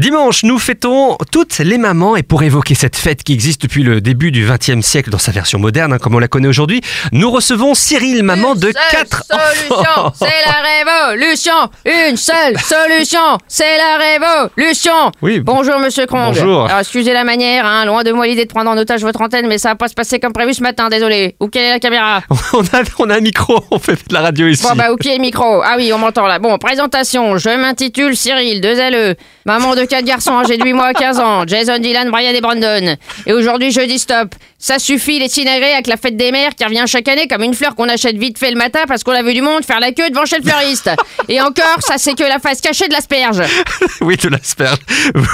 Dimanche, nous fêtons toutes les mamans et pour évoquer cette fête qui existe depuis le début du XXe siècle dans sa version moderne, hein, comme on la connaît aujourd'hui, nous recevons Cyril, maman de Une seule 4 solution, enfants. c'est la révolution. Une seule solution, c'est la révolution. Oui. Bonjour Monsieur Krong. Bonjour. Alors excusez la manière, hein, loin de moi l'idée de prendre en otage votre antenne, mais ça va pas se passer comme prévu ce matin, désolé. Où quelle est la caméra? On a, on a un micro, on fait de la radio ici. Bon bah ok le micro? Ah oui, on m'entend là. Bon, présentation. Je m'intitule Cyril, deux LE. Maman de quatre garçons âgés de 8 mois à 15 ans. Jason, Dylan, Brian et Brandon. Et aujourd'hui, je dis stop. Ça suffit les sinagrés avec la fête des mères qui revient chaque année comme une fleur qu'on achète vite fait le matin parce qu'on a vu du monde faire la queue devant chez le fleuriste. Et encore, ça c'est que la face cachée de l'asperge. oui, de l'asperge.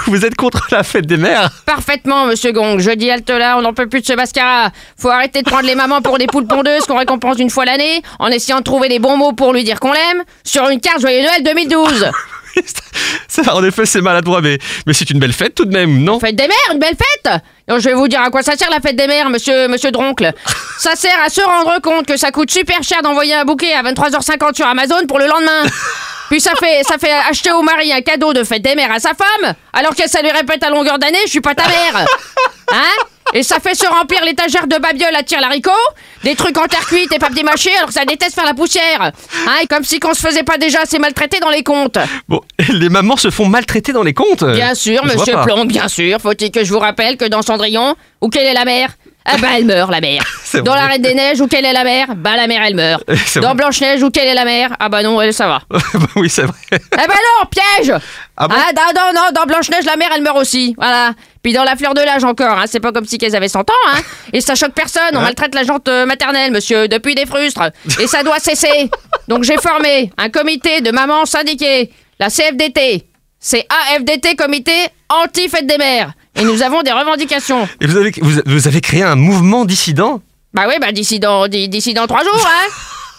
Vous êtes contre la fête des mères? Parfaitement, monsieur Gong. Je dis halte là, on n'en peut plus de ce mascara. Faut arrêter de prendre les mamans pour des poules pondeuses qu'on récompense une fois l'année en essayant de trouver les bons mots pour lui dire qu'on l'aime sur une carte Joyeux Noël 2012. Ça, en effet, c'est maladroit, mais, mais c'est une belle fête tout de même, non? Fête des mères, une belle fête Je vais vous dire à quoi ça sert la fête des mères, monsieur, monsieur Droncle. Ça sert à se rendre compte que ça coûte super cher d'envoyer un bouquet à 23h50 sur Amazon pour le lendemain. Puis ça fait, ça fait acheter au mari un cadeau de fête des mères à sa femme, alors que ça lui répète à longueur d'année, je suis pas ta mère. Hein? Et ça fait se remplir l'étagère de babioles à tire laricot, des trucs en terre cuite et papier mâché, alors que ça déteste faire la poussière. Hein Et comme si qu'on se faisait pas déjà assez maltraiter dans les comptes. Bon, les mamans se font maltraiter dans les comptes Bien sûr, Je monsieur. Plomb, bien sûr. Faut-il que je vous rappelle que dans Cendrillon, où quelle est la mère? Ah bah elle meurt, la mère. Dans la Reine des Neiges, où quelle est la mère Bah la mère, elle meurt. Dans vrai. Blanche-Neige, où quelle est la mère Ah bah non, elle, ça va. Bah oui, c'est vrai. Eh bah non, piège Ah bon? Non, non, non, dans Blanche-Neige, la mère, elle meurt aussi. Voilà. Puis dans la fleur de l'âge encore, hein, c'est pas comme si qu'elles avaient 100 ans, hein. Et ça choque personne, on maltraite la jante euh, maternelle, monsieur, depuis des frustres. Et ça doit cesser. Donc j'ai formé un comité de mamans syndiquées, la CFDT. C'est AFDT, comité anti-fête des mères. Et nous avons des revendications. Et vous avez, vous, vous avez créé un mouvement dissident? Bah oui, bah d'ici dans, d'i- d'ici dans trois jours, hein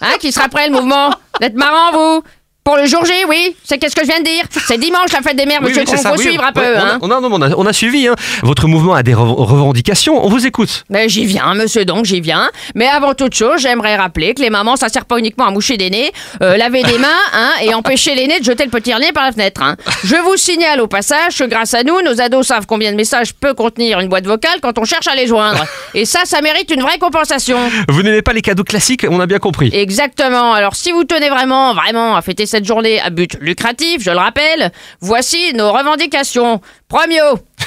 Hein, qui sera prêt le mouvement? D'être marrant, vous? Pour le jour J, oui C'est qu'est-ce que je viens de dire C'est dimanche la fête des mères, monsieur ça, faut oui. suivre un peu, on a- hein on a, non, on, a, on a suivi. hein. Votre mouvement a des rev- revendications. On vous écoute. Mais j'y viens, monsieur, donc j'y viens. Mais avant toute chose, j'aimerais rappeler que les mamans, ça sert pas uniquement à moucher des nez, euh, laver des mains, hein, et empêcher les nez de jeter le petit nez par la fenêtre. Hein. Je vous signale au passage que grâce à nous, nos ados savent combien de messages peut contenir une boîte vocale quand on cherche à les joindre. Et ça, ça mérite une vraie compensation. Vous n'aimez pas les cadeaux classiques, on a bien compris. Exactement. Alors, si vous tenez vraiment, vraiment à fêter cette journée à but lucratif, je le rappelle, voici nos revendications. Premier,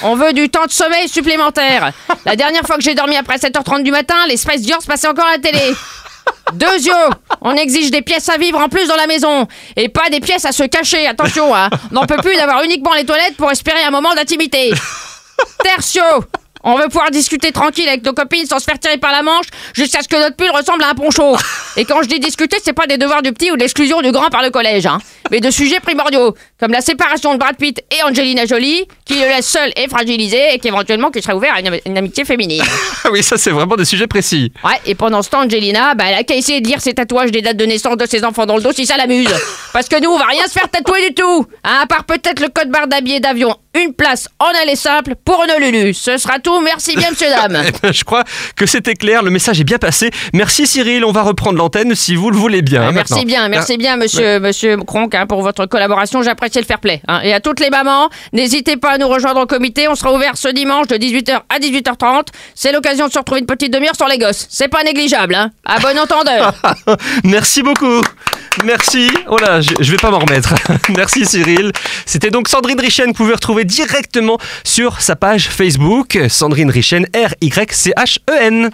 on veut du temps de sommeil supplémentaire. La dernière fois que j'ai dormi après 7h30 du matin, les Spice Girls passaient encore à la télé. Deuxième, on exige des pièces à vivre en plus dans la maison. Et pas des pièces à se cacher, attention, hein. On n'en peut plus d'avoir uniquement les toilettes pour espérer un moment d'intimité. Tertio, on veut pouvoir discuter tranquille avec nos copines sans se faire tirer par la manche jusqu'à ce que notre pull ressemble à un poncho. Et quand je dis discuter, c'est pas des devoirs du petit ou de l'exclusion du grand par le collège, hein, mais de sujets primordiaux, comme la séparation de Brad Pitt et Angelina Jolie, qui le laisse seul et fragilisé et qu'éventuellement qui serait ouvert à une, une amitié féminine. Ah oui, ça c'est vraiment des sujets précis. Ouais, et pendant ce temps, Angelina, bah, elle a qu'à essayer de lire ses tatouages des dates de naissance de ses enfants dans le dos si ça l'amuse. Parce que nous, on va rien se faire tatouer du tout. Hein, à part peut-être le code barre d'habillé d'avion, une place en aller simple pour nos Lulu. Ce sera tout. Merci bien, monsieur, dame. Eh ben, Je crois que c'était clair, le message est bien passé. Merci Cyril, on va reprendre l'antenne si vous le voulez bien. hein, merci maintenant. bien, merci bien, monsieur, monsieur Cronk, hein, pour votre collaboration. J'apprécie le fair play. hein. Et à toutes les mamans, n'hésitez pas à nous rejoindre au comité. On sera ouvert ce dimanche de 18h à 18h30. C'est l'occasion de se retrouver une petite demi-heure sur les gosses. C'est pas négligeable, hein. À bon entendeur. Merci beaucoup. Merci. Oh là, je, vais pas m'en remettre. Merci Cyril. C'était donc Sandrine Richen que vous pouvez retrouver directement sur sa page Facebook. Sandrine Richen, R-Y-C-H-E-N.